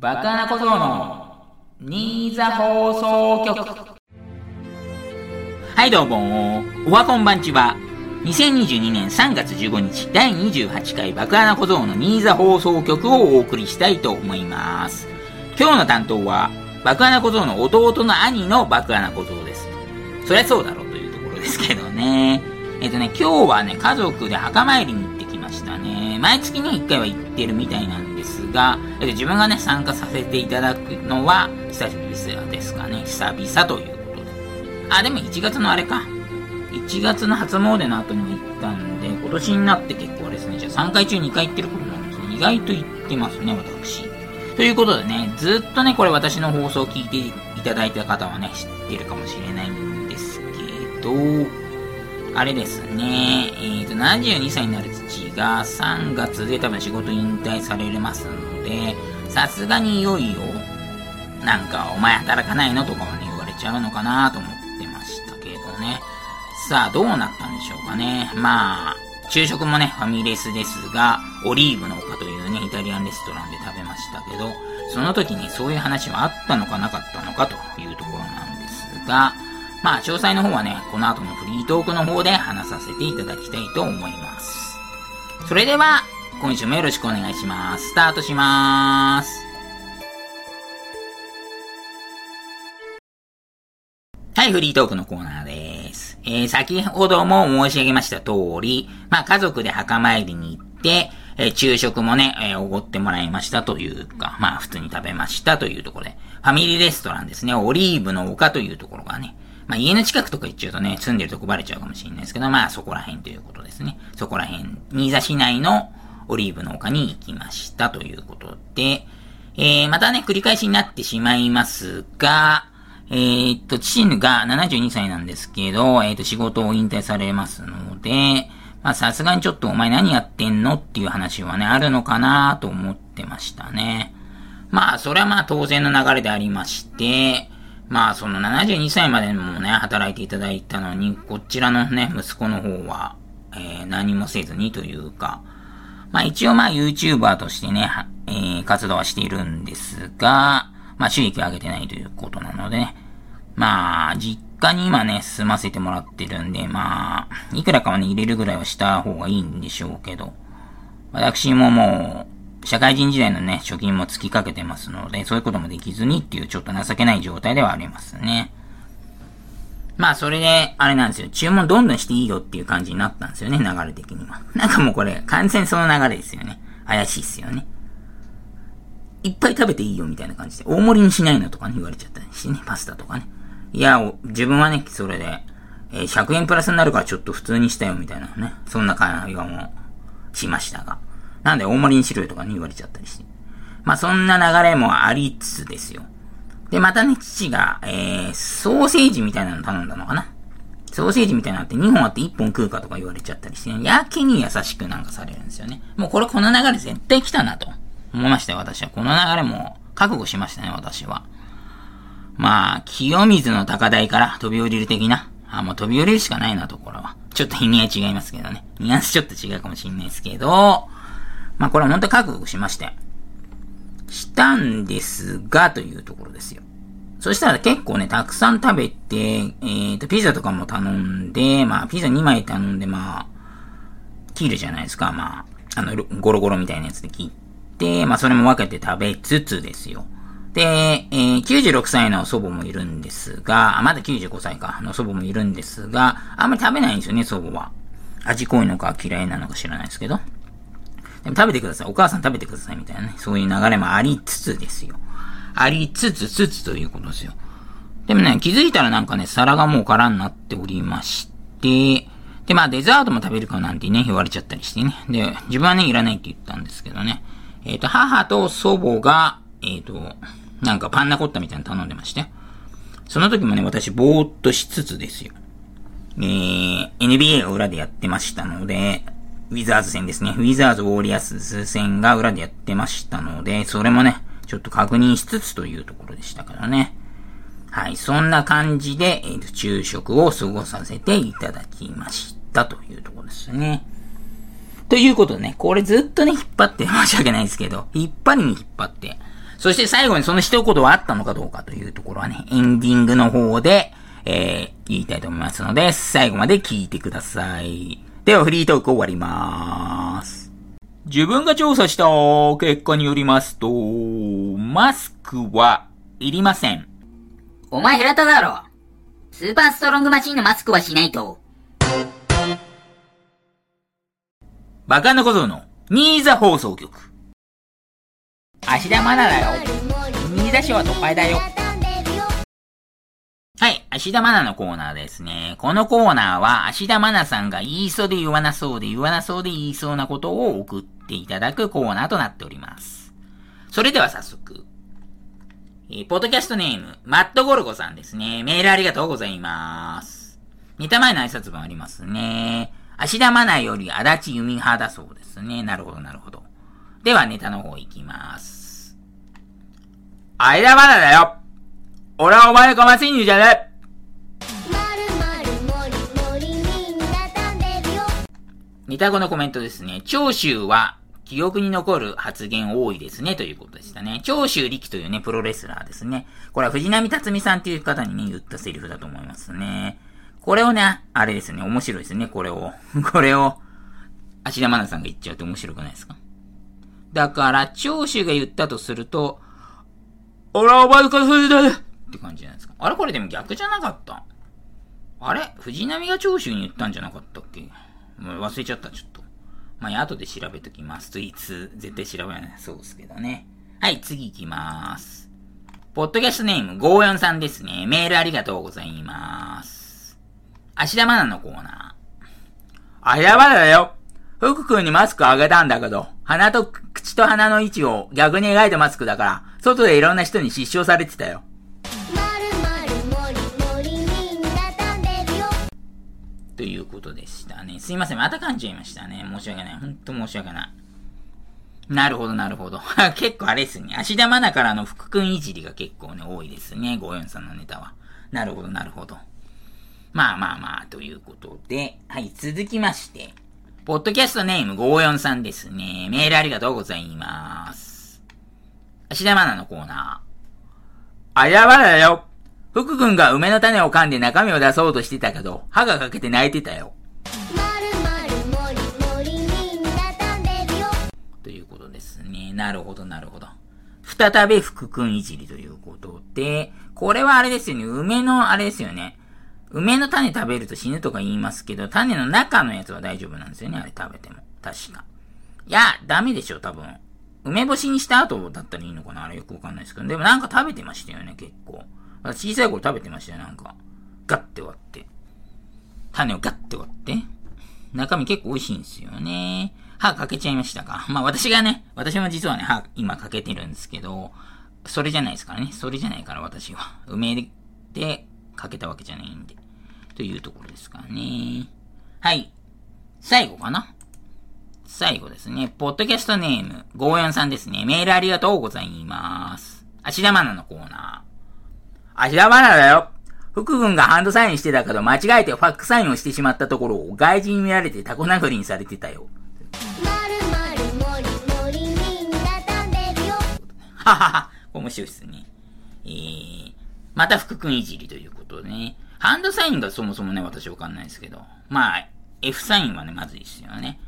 バカな小僧の新座放送局。はいどうもおはこんばんちは。2022年3月15日第28回爆穴小僧の新座放送局をお送りしたいと思います。今日の担当は爆穴小僧の弟の兄の爆穴小僧です。そりゃそうだろうというところですけどね。えっとね今日はね家族で墓参りに行ってきましたね。毎月ね1回は行ってるみたいなんが、え、自分がね参加させていただくのは久しぶりですかね久々ということであでも1月のあれか1月の初詣の後にも行ったんで、今年になって結構あれですね、じゃあ3回中2回行ってることなんですね。意外と行ってますね、私。ということでね、ずっとね、これ私の放送を聞いていただいた方はね、知ってるかもしれないんですけど、あれですね、えっ、ー、と、72歳になる父が3月で多分仕事引退されますので、さすがにいよいよ、なんか、お前働かないのとかはね、言われちゃうのかなと思ってましたけどね。さあ、どうなったんでしょうかね。まあ、昼食もね、ファミレスですが、オリーブの丘というね、イタリアンレストランで食べましたけど、その時にそういう話はあったのかなかったのかというところなんですが、まあ、詳細の方はね、この後のフリートークの方で話させていただきたいと思います。それでは、今週もよろしくお願いします。スタートしまーす。はい、フリートークのコーナーです。えー、先ほども申し上げました通り、まあ、家族で墓参りに行って、えー、昼食もね、えー、おごってもらいましたというか、まあ、普通に食べましたというところで、ファミリーレストランですね、オリーブの丘というところがね、まあ、家の近くとか行っちゃうとね、住んでるとこバレちゃうかもしれないですけど、まあ、そこら辺ということですね。そこら辺、新座市内のオリーブの丘に行きましたということで、えー、またね、繰り返しになってしまいますが、えー、っと、父が72歳なんですけど、えー、っと、仕事を引退されますので、まあ、さすがにちょっとお前何やってんのっていう話はね、あるのかなと思ってましたね。まあ、それはまあ当然の流れでありまして、まあ、その72歳までもね、働いていただいたのに、こちらのね、息子の方は、えー、何もせずにというか、まあ一応まあ YouTuber としてね、えー、活動はしているんですが、まあ収益を上げてないということなので、ね、まあ、実家に今ね、住ませてもらってるんで、まあ、いくらかはね、入れるぐらいはした方がいいんでしょうけど、私ももう、社会人時代のね、貯金も尽きかけてますので、そういうこともできずにっていうちょっと情けない状態ではありますね。まあ、それで、あれなんですよ。注文どんどんしていいよっていう感じになったんですよね、流れ的には。なんかもうこれ、完全その流れですよね。怪しいっすよね。いっぱい食べていいよみたいな感じで、大盛りにしないのとかね、言われちゃったりしてね、パスタとかね。いや、自分はね、それで、えー、100円プラスになるからちょっと普通にしたよみたいなね、そんな会話もしましたが。なんで大盛りにしろよとかね、言われちゃったりして。まあそんな流れもありつつですよ。で、またね、父が、えー、ソーセージみたいなの頼んだのかな。ソーセージみたいなのって2本あって1本食うかとか言われちゃったりして、ね、やけに優しくなんかされるんですよね。もうこれこの流れ絶対来たなと。思いましたよ、私は。この流れも覚悟しましたね、私は。まあ、清水の高台から飛び降りる的な。あ、もう飛び降りるしかないな、ところは。ちょっと意味合い違いますけどね。ニュアンスちょっと違うかもしれないですけど、まあこれは本当に覚悟しまして。したんですが、というところですよ。そしたら結構ね、たくさん食べて、えっ、ー、と、ピザとかも頼んで、まあ、ピザ2枚頼んで、まあ、切るじゃないですか、まあ、あの、ゴロゴロみたいなやつで切って、まあそれも分けて食べつつですよ。で、えー、96歳の祖母もいるんですが、あ、まだ95歳か、の祖母もいるんですが、あんまり食べないんですよね、祖母は。味濃いのか嫌いなのか知らないですけど。でも食べてください。お母さん食べてくださいみたいなね。そういう流れもありつつですよ。ありつつつつということですよ。でもね、気づいたらなんかね、皿がもう空になっておりまして、で、まあデザートも食べるかなんてね、言われちゃったりしてね。で、自分はね、いらないって言ったんですけどね。えっ、ー、と、母と祖母が、えっ、ー、と、なんかパンナコッタみたいなの頼んでまして。その時もね、私、ぼーっとしつつですよ。えー、NBA が裏でやってましたので、ウィザーズ戦ですね。ウィザーズ・ウォーリアス戦が裏でやってましたので、それもね、ちょっと確認しつつというところでしたからね。はい、そんな感じで、えー、と、昼食を過ごさせていただきましたというところですね。ということでね、これずっとね、引っ張って 申し訳ないですけど、引っ張りに引っ張って、そして最後にその一言はあったのかどうかというところはね、エンディングの方で、えー、言いたいと思いますので、最後まで聞いてください。では、フリートーク終わりまーす。自分が調査した結果によりますと、マスクはいりません。お前平田だろ。スーパーストロングマシンのマスクはしないと。バカな小僧の新座放送局。芦田愛菜だよ。新座市は都会だよ。はい、芦田愛菜のコーナーですね。このコーナーは、芦田愛菜さんが言いそうで言わなそうで言わなそうで言いそうなことを送っていただくコーナーとなっております。それでは早速。えー、ポッドキャストネーム、マットゴルゴさんですね。メールありがとうございます。似た前の挨拶文ありますね。芦田愛菜より足立由美派だそうですね。なるほど、なるほど。では、ネタの方行きます。芦田愛菜だよ俺はお前のかましにじゃね？似たこのコメントですね。長州は記憶に残る発言多いですね、ということでしたね。長州力というね、プロレスラーですね。これは藤波辰巳さんという方にね、言ったセリフだと思いますね。これをね、あれですね、面白いですね、これを。これを、芦田愛菜さんが言っちゃうと面白くないですか？だから、長州が言ったとすると、俺はお前からそれだって感じじゃないですか。あれこれでも逆じゃなかったあれ？藤波が長州に言ったんじゃなかったっけ？もう忘れちゃった、ちょっと。まあ、後で調べときます。といつ、絶対調べない。そうですけどね。はい、次行きまーす。ポッドキャストネーム、ゴーヨンさんですね。メールありがとうございます。芦田愛菜のコーナー。芦田愛菜だよ。福君にマスクあげたんだけど、鼻と口と鼻の位置を逆に描いたマスクだから、外でいろんな人に失笑されてたよ。ということでしたね。すいません。また噛んじゃいましたね。申し訳ない。ほんと申し訳ない。なるほど、なるほど。結構あれですね。芦田愛菜からの福君いじりが結構ね、多いですね。54さんのネタは。なるほど、なるほど。まあまあまあ、ということで、はい、続きまして、ポッドキャストネーム54さんですね。メールありがとうございます。芦田愛菜のコーナー。あやばだよ。福君が梅の種を噛んで中身を出そうとしてたけど、歯が欠けて泣いてたよ。ということですね。なるほど、なるほど。再び福君いじりということで、これはあれですよね。梅のあれですよね。梅の種食べると死ぬとか言いますけど、種の中のやつは大丈夫なんですよね、あれ食べても。確か。いや、ダメでしょ、多分。梅干しにした後だったらいいのかな？あれよくわかんないですけど。でもなんか食べてましたよね、結構。小さい頃食べてましたよ、なんか。ガッて割って。種をガッて割って。中身結構美味しいんですよね。歯かけちゃいましたか？まあ私がね、私も実はね、歯今かけてるんですけど、それじゃないですからね。それじゃないから私は。梅でかけたわけじゃないんで。というところですかね。はい。最後かな？最後ですね。ポッドキャストネーム、ゴーヤンさんですね。メールありがとうございます。芦田愛菜のコーナー。芦田愛菜だよ。福君がハンドサインしてたけど、間違えてファックサインをしてしまったところを外人に見られてタコ殴りにされてたよ。ははは、面白いっすね。えー、また福君いじりということでね。ハンドサインがそもそもね、私わかんないですけど。まあ、F サインはね、まずいっすよね。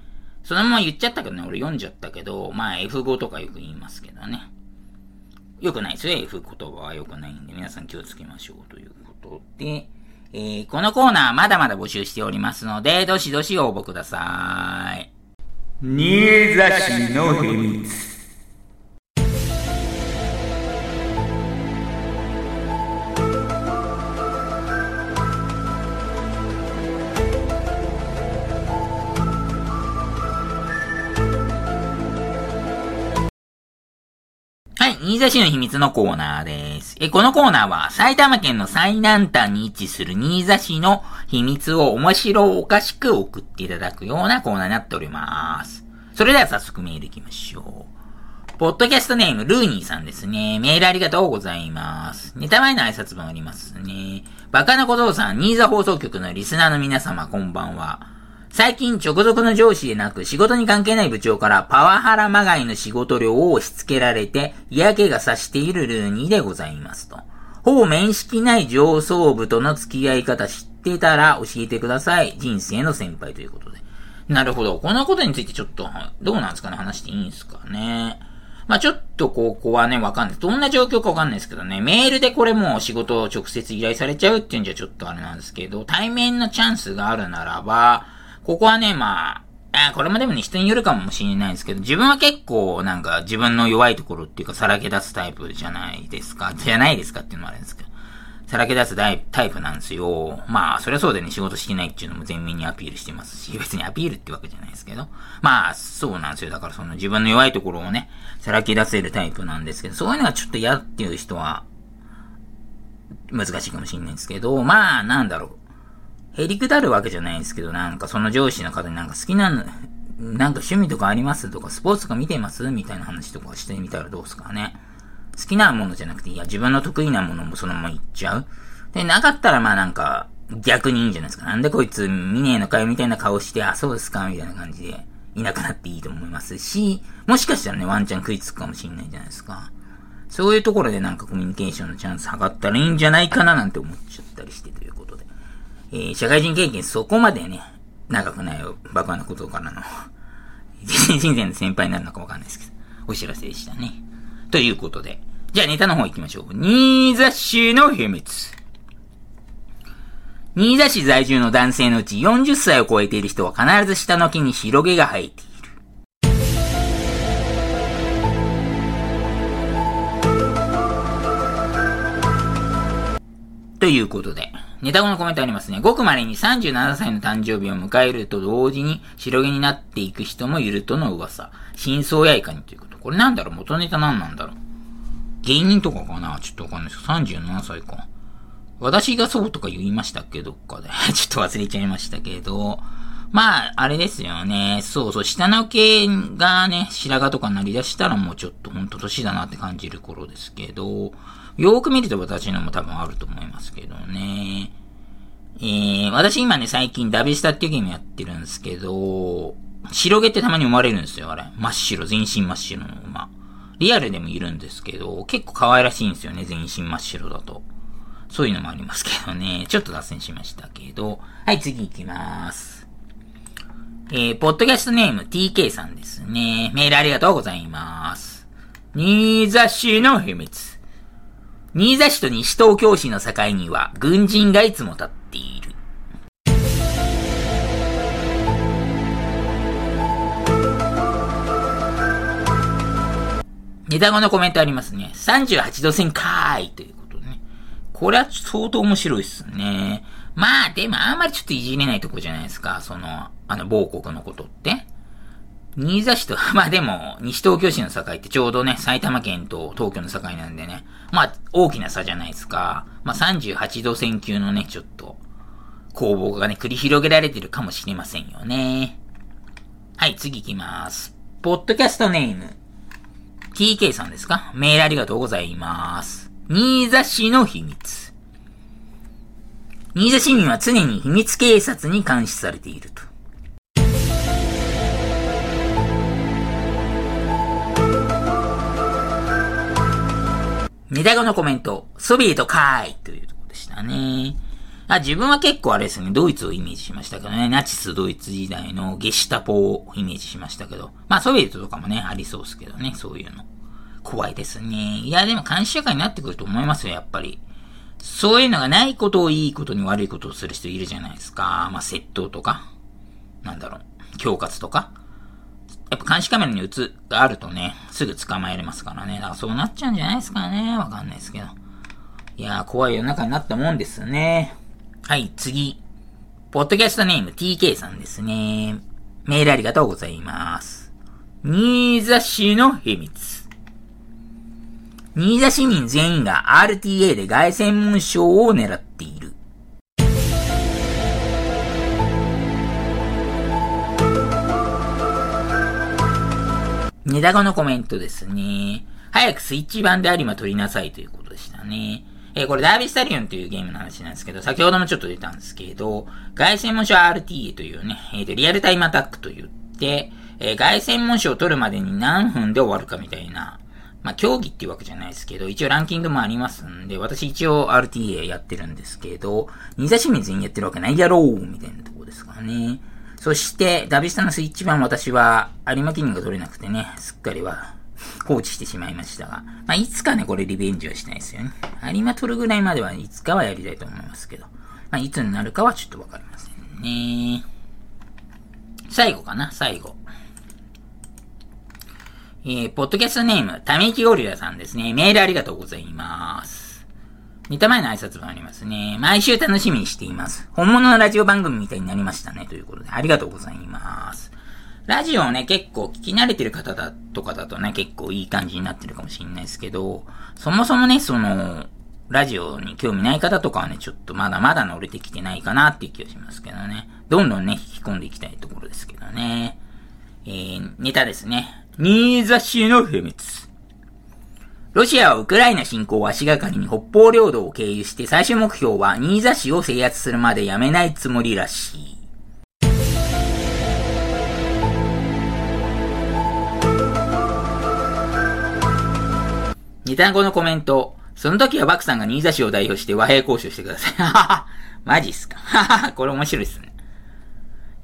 そのまま言っちゃったけどね、俺読んじゃったけど、まあ F5 とかよく言いますけどね。よくないですよ、F 言葉はよくないんで、皆さん気をつけましょうということで、えー、このコーナーまだまだ募集しておりますので、どしどし応募ください。新座市の秘密。新座市の秘密のコーナーです。え、このコーナーは埼玉県の最南端に位置する新座市の秘密を面白おかしく送っていただくようなコーナーになっております。それでは早速メール行きましょう。ポッドキャストネーム、ルーニーさんですね。メールありがとうございます。ネタ前の挨拶文ありますね。バカな小僧さん、新座放送局のリスナーの皆様、こんばんは。最近直属の上司でなく仕事に関係ない部長からパワハラまがいの仕事量を押し付けられて嫌気がさしているルーニーでございますと。ほぼ面識ない上層部との付き合い方知ってたら教えてください。人生の先輩ということで。なるほど。このことについてちょっと、どうなんですかね？話していいんですかね？まあちょっとここはね、わかんない。どんな状況かわかんないですけどね、メールでこれもう仕事を直接依頼されちゃうっていうんじゃちょっとあれなんですけど、対面のチャンスがあるならば、ここはね、まあ、あこれもでもね、人によるかもしれないんですけど、自分は結構なんか自分の弱いところっていうかさらけ出すタイプじゃないですか。じゃないですかっていうのもあるんですけど。さらけ出すタイプなんですよ。まあ、そりゃそうでね、仕事してないっていうのも全面にアピールしてますし、別にアピールってわけじゃないですけど。まあ、そうなんですよ。だからその自分の弱いところをね、さらけ出せるタイプなんですけど、そういうのがちょっと嫌っていう人は、難しいかもしれないんですけど、まあ、なんだろう。へりくだるわけじゃないんですけど、なんかその上司の方になんか好きなの、なんか趣味とかありますとか、スポーツとか見てますみたいな話とかしてみたらどうすかね。好きなものじゃなくて、いや、自分の得意なものもそのまま言っちゃう。で、なかったらまあなんか、逆にいいんじゃないですか。なんでこいつ見ねえのかよみたいな顔して、あ、そうですかみたいな感じで、いなくなっていいと思いますし、もしかしたらね、ワンチャン食いつくかもしれないじゃないですか。そういうところでなんかコミュニケーションのチャンス測ったらいいんじゃないかななんて思っちゃったりしてということで。えー、社会人経験そこまでね、長くないよ、バカなことからの、人生の先輩になるのかわかんないですけど、お知らせでしたね。ということで。じゃあネタの方行きましょう。新座市の秘密。新座市在住の男性のうち40歳を超えている人は必ず下の木に白毛が生えている。ということで、ネタ後のコメントありますね。ごく稀に37歳の誕生日を迎えると同時に白毛になっていく人もいるとの噂。真相やいかにということ。これなんだろう？元ネタ何なんだろう？芸人とかかな？ちょっとわかんないです37歳か。私がそうとか言いましたっけ？どっかで。ちょっと忘れちゃいましたけど。まあ、あれですよね。そうそう、下の毛がね、白髪とかなりだしたらもうちょっとほんと年だなって感じる頃ですけど、よーく見ると私のも多分あると思いますけどね。えー、私今ね、最近ダビスタっていうゲームやってるんですけど、白毛ってたまに生まれるんですよ、あれ。真っ白、全身真っ白の馬。リアルでもいるんですけど、結構可愛らしいんですよね、全身真っ白だと。そういうのもありますけどね。ちょっと脱線しましたけど。はい、次行きます。えー、ポッドキャストネーム TK さんですね。メールありがとうございます。新座市の秘密。新座市と西東京市の境には、軍人がいつも立っている。ネタ後のコメントありますね。38度線かーいということね。これは相当面白いっすね。まあ、でもあんまりちょっといじれないとこじゃないですか。その、あの、某国のことって。新座市と、まあでも、西東京市の境ってちょうどね、埼玉県と東京の境なんでね、まあ、大きな差じゃないですか。まあ38度線級のね、ちょっと、攻防がね、繰り広げられてるかもしれませんよね。はい、次行きます。ポッドキャストネーム、TK さんですか？メールありがとうございます。新座市の秘密。新座市民は常に秘密警察に監視されていると。ネタ後のコメント、ソビエトかーいというところでしたね。あ、自分は結構あれですね、ドイツをイメージしましたけどね、ナチスドイツ時代のゲシュタポをイメージしましたけど、まあソビエトとかもね、ありそうですけどね、そういうの。怖いですね。いや、でも監視社会になってくると思いますよ、やっぱり。そういうのがないことをいいことに悪いことをする人いるじゃないですか。まあ窃盗とか、なんだろう、恐喝とか。やっぱ監視カメラに映があるとね、すぐ捕まえれますからね。だからそうなっちゃうんじゃないですかね。わかんないですけど。いやー、怖い世の中になったもんですね。はい、次。ポッドキャストネーム TK さんですね。メールありがとうございます。新座市の秘密。新座市民全員が RTA で外専門賞を狙っている。ネタ後のコメントですね。早くスイッチ版で有馬取りなさいということでしたね。えー、これダービスタリオンというゲームの話なんですけど、先ほどもちょっと出たんですけど、外線模試 RTA というね、えっー、リアルタイムアタックと言って、えー、外線模試を取るまでに何分で終わるかみたいな、まあ、競技っていうわけじゃないですけど、一応ランキングもありますんで、私一応 RTA やってるんですけど、二座清水全員やってるわけないやろうみたいなとこですからね。そして、ダビスタのスイッチ版私は、有馬記念が取れなくてね、すっかりは放置してしまいましたが、まあ、いつかね、これリベンジはしたいですよね。有馬取るぐらいまではいつかはやりたいと思いますけど、まあ、いつになるかはちょっとわかりませんね。最後かな、最後。えー、ポッドキャストネーム、ため息ゴリラさんですね。メールありがとうございます。見た前の挨拶もありますね。毎週楽しみにしています。本物のラジオ番組みたいになりましたね。ということで、ありがとうございます。ラジオをね、結構聞き慣れてる方だとかだとね、結構いい感じになってるかもしれないですけど、そもそもね、その、ラジオに興味ない方とかはね、ちょっとまだまだ乗れてきてないかなっていう気がしますけどね。どんどんね、引き込んでいきたいところですけどね。えー、ネタですね。新座市の秘密。ロシアはウクライナ侵攻を足がかりに北方領土を経由して最終目標は新座市を制圧するまでやめないつもりらしい。二単語のコメント。その時はバクさんが新座市を代表して和平交渉してください。ははは。マジっすか。ははは。これ面白いっすね。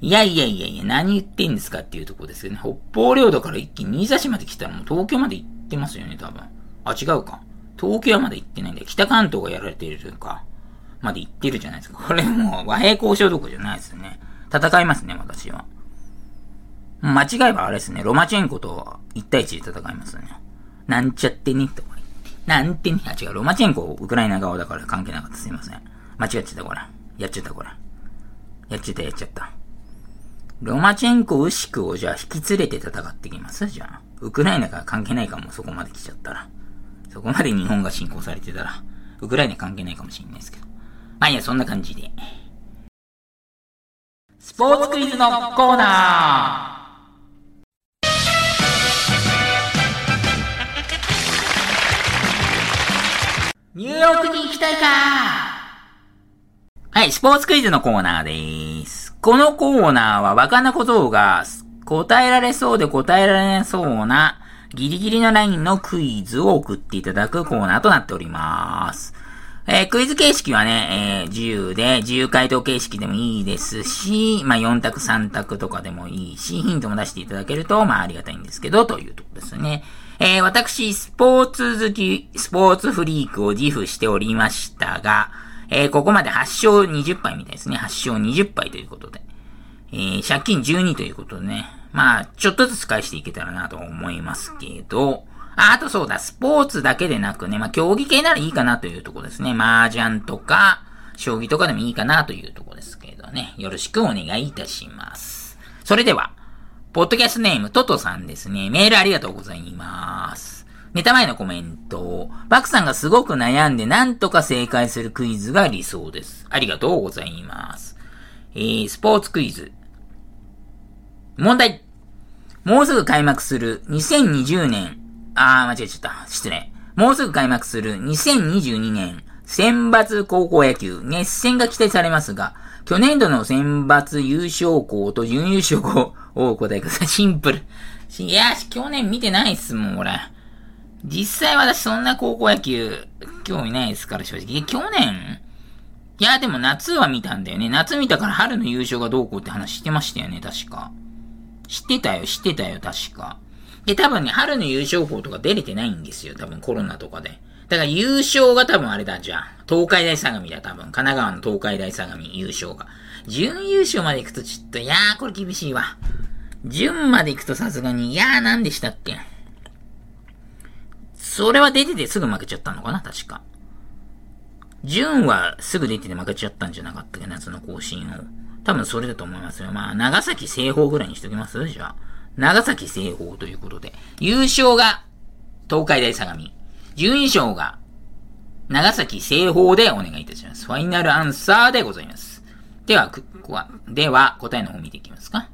いやいやいやいや、何言ってんですかっていうところですけどね。北方領土から一気に新座市まで来たらもう東京まで行ってますよね、多分。あ、違うか。東京はまで行ってないんだよ。北関東がやられているというか。まで行ってるじゃないですか。これもう和平交渉どころじゃないですよね。戦いますね、私は。間違えばあれですね。ロマチェンコと1対1で戦いますね。なんちゃってね、とか言って。なんてね、あ、違う。ロマチェンコ、ウクライナ側だから関係なかった。すいません。間違っちゃった、これ。やっちゃった、これ。やっちゃった、やっちゃった。ロマチェンコ、ウシクをじゃあ引き連れて戦ってきます？じゃあ。ウクライナが関係ないかも、そこまで来ちゃったら。そこまで日本が侵攻されてたら、ウクライナ関係ないかもしれないですけど。まあいいや、そんな感じで。スポーツクイズのコーナーニューヨークに行きたいかはい、スポーツクイズのコーナーでーす。このコーナーはわかんなことが答えられそうで答えられそうなギリギリのラインのクイズを送っていただくコーナーとなっております。えー、クイズ形式はね、えー、自由で、自由回答形式でもいいですし、まあ、4択3択とかでもいいし、ヒントも出していただけると、まあ、ありがたいんですけど、というところですね。えー、私、スポーツ好き、スポーツフリークを自負しておりましたが、えー、ここまで8勝20敗みたいですね。8勝20敗ということで。えー、借金12ということでね。まあ、ちょっとずつ返していけたらなと思いますけど、ああとそうだ、スポーツだけでなくね、まあ、競技系ならいいかなというとこですね。麻雀とか、将棋とかでもいいかなというとこですけどね。よろしくお願いいたします。それでは、ポッドキャストネームトトさんですね。メールありがとうございます。ネタ前のコメント。バクさんがすごく悩んでなんとか正解するクイズが理想です。ありがとうございます。えー、スポーツクイズ。問題。もうすぐ開幕する2020年、あー、間違えちゃった。失礼。もうすぐ開幕する2022年選抜高校野球、熱戦が期待されますが、去年度の選抜優勝校と準優勝校をお答えください。シンプル。いや、去年見てないっすもん、俺。実際私そんな高校野球、興味ないですから、正直。去年？いや、でも夏は見たんだよね。夏見たから春の優勝がどうこうって話してましたよね、確か。知ってたよ、知ってたよ、確か。で、多分ね、春の優勝校とか出れてないんですよ、多分コロナとかで。だから優勝が多分あれだ、じゃあ。東海大相模だ、多分。神奈川の東海大相模優勝が。準優勝まで行くとちょっと、いやー、これ厳しいわ。準まで行くとさすがに、いやー、何でしたっけ？それは出ててすぐ負けちゃったのかな、確か。準はすぐ出てて負けちゃったんじゃなかったっけ、夏の更新を。多分それだと思いますよ。まあ、長崎西方ぐらいにしときます？じゃあ。長崎西方ということで。優勝が東海大相模。準優勝が長崎西方でお願いいたします。ファイナルアンサーでございます。では、ここは、では、答えの方見ていきますか。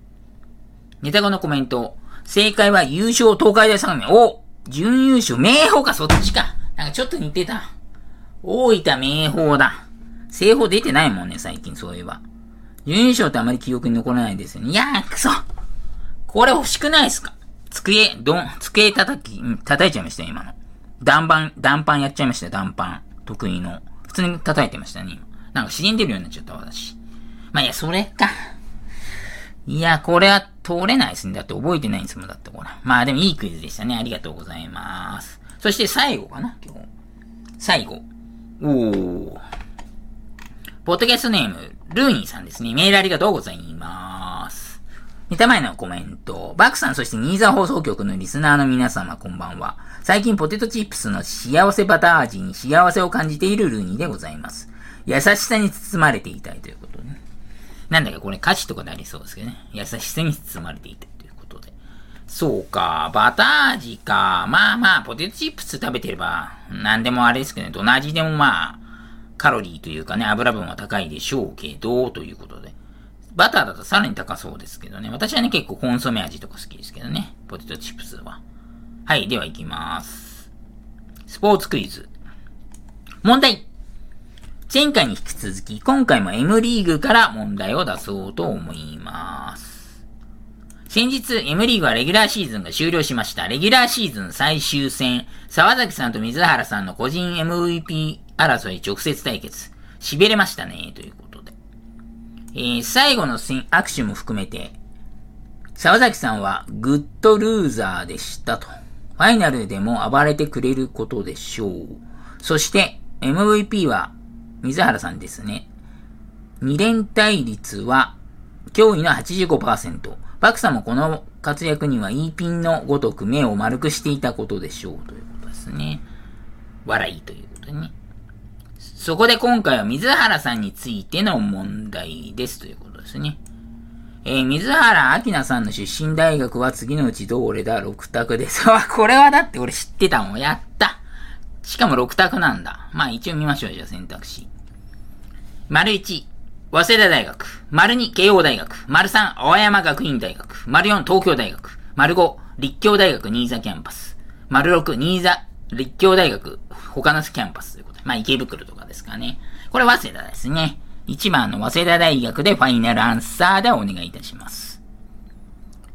ネタ後のコメント。正解は優勝東海大相模。お準優勝、名宝か、そっちか。なんかちょっと似てた。大分明宝だ。西宝出てないもんね、最近そういえば。準優勝ってあまり記憶に残らないですよね。いやー、くそこれ欲しくないですか机、どん、机叩き、叩いちゃいましたよ、今の。断板、断板やっちゃいましたよ、断板。得意の。普通に叩いてましたね、今。なんか自然出るようになっちゃった、私。まあ、いや、それか。いや、これは通れないですね。だって覚えてないんですもん、だってこれ。まあでもいいクイズでしたね。ありがとうございます。そして最後かな、今日。最後。おー。ポッドキャストネーム、ルーニーさんですね。メールありがとうございます。見た前のコメント。バクさん、そしてニーザ放送局のリスナーの皆様、こんばんは。最近ポテトチップスの幸せバター味に幸せを感じているルーニーでございます。優しさに包まれていたいということね。なんだかこれ歌詞とかでありそうですけどね。優しさに包まれていたということで。そうか、バター味か。まあまあ、ポテトチップス食べてれば、なんでもあれですけどね。どの味でもまあ、カロリーというかね、油分は高いでしょうけど、ということで。バターだとさらに高そうですけどね。私はね、結構コンソメ味とか好きですけどね。ポテトチップスは。はい、では行きます。スポーツクイズ。問題前回に引き続き、今回も M リーグから問題を出そうと思います。先日、M リーグはレギュラーシーズンが終了しました。レギュラーシーズン最終戦、沢崎さんと水原さんの個人 MVP 争い直接対決。痺れましたね、ということで。えー、最後の握手も含めて、沢崎さんはグッドルーザーでしたと。ファイナルでも暴れてくれることでしょう。そして MVP は水原さんですね。二連対率は驚異の85%。バクさんもこの活躍には E ピンのごとく目を丸くしていたことでしょうということですね。笑いということね。そこで今回は水原さんについての問題ですということですね。えー、水原明菜さんの出身大学は次のうちどれだ ?6 択です。わ、これはだって俺知ってたもん。やったしかも6択なんだ。まあ一応見ましょう。じゃあ選択肢。丸1、早稲田大学。丸2、慶応大学。丸3、青山学院大学。丸4、東京大学。丸5、立教大学新座キャンパス。丸6、新座、立教大学、他のキャンパスということで。まあ池袋とかですかね。これ早稲田ですね。1番の早稲田大学でファイナルアンサーでお願いいたします。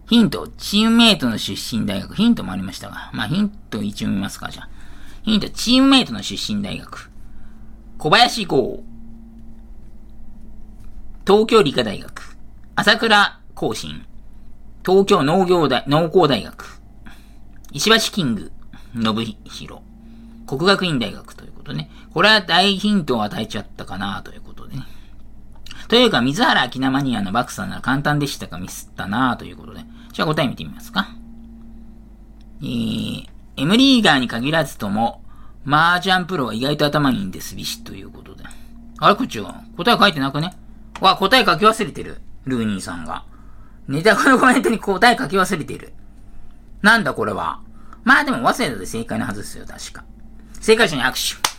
ヒント、チームメイトの出身大学。ヒントもありましたが。まあヒント一応見ますか、じゃあ。ヒント、チームメイトの出身大学。小林剛。東京理科大学、朝倉高新、東京農業大、農工大学、石橋キング、信弘、国学院大学ということね。これは大ヒントを与えちゃったかなということでね。というか、水原明菜マニアのバクさんなら簡単でしたかミスったなということで。じゃあ答え見てみますか。えー、M リーガーに限らずとも、麻雀プロは意外と頭いいんですびしということで。あれこっちは？答え書いてなくね？わ、答え書き忘れてる。ルーニーさんが。ネタのコメントに答え書き忘れてる。なんだこれは。まあでも、早稲田で正解のはずですよ、確か。正解者に握手。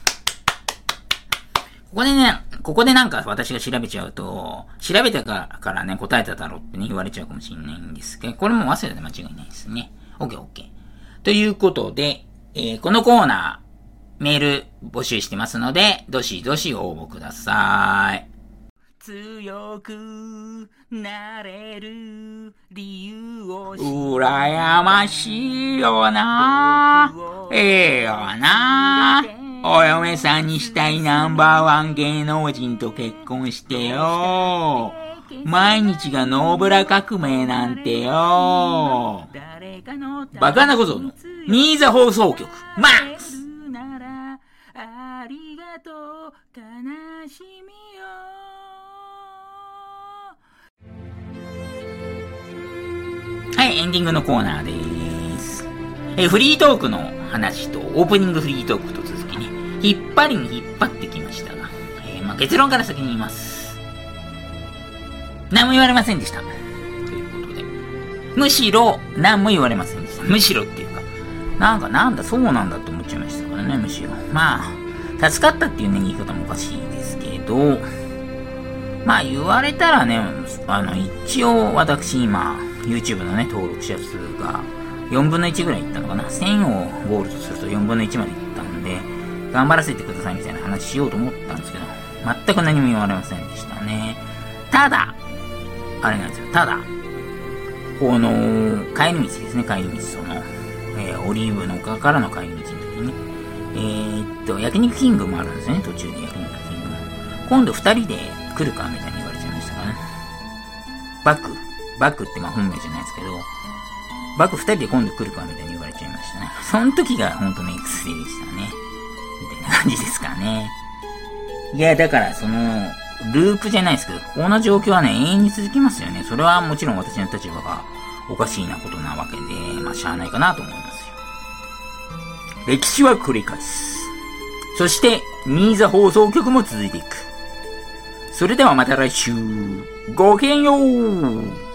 ここでね、ここでなんか私が調べちゃうと、調べてからね、答えただろってね、言われちゃうかもしれないんですけど、これも早稲田で間違いないですね。OK, OK. ということで、えー、このコーナー、メール募集してますので、どしどし応募ください。強くなれる理由を羨ましいよな。ええよな。お嫁さんにしたいナンバーワン芸能人と結婚してよ。毎日がノーブラ革命なんてよ。バカなことの。新座放送局。マックス。ありがとう。悲しみよはい、エンディングのコーナーです。えフリートークの話と、オープニングフリートークと続きに、引っ張りに引っ張ってきましたが、えー、まあ、結論から先に言います。何も言われませんでした。ということで。むしろ、何も言われませんでした。むしろっていうか、なんかなんだ、そうなんだって思っちゃいましたからね、むしろ。まあ、助かったっていうね、言い方もおかしいですけど、まあ言われたらね、あの、一応私今、YouTube のね、登録者数が4分の1ぐらいいったのかな。1000をゴールとすると4分の1までいったんで、頑張らせてくださいみたいな話しようと思ったんですけど、全く何も言われませんでしたね。ただ、あれなんですよ、ただ、この、帰り道ですね、帰り道、その、えー、オリーブの丘からの帰り道の時に、えー、っと、焼肉キングもあるんですね、途中で焼肉キングも。今度二人で来るかみたいに言われちゃいましたからね。バックバックってまあ本名じゃないですけど、バック二人で今度来るかみたいに言われちゃいましたね。その時が本当の X3 でしたね。みたいな感じですかね。いや、だからその、ループじゃないですけど、この状況はね、永遠に続きますよね。それはもちろん私の立場がおかしいなことなわけで、まあ、しゃあないかなと思いますよ。歴史は繰り返す。そして、ニーザ放送局も続いていく。それではまた来週、ごきげんよう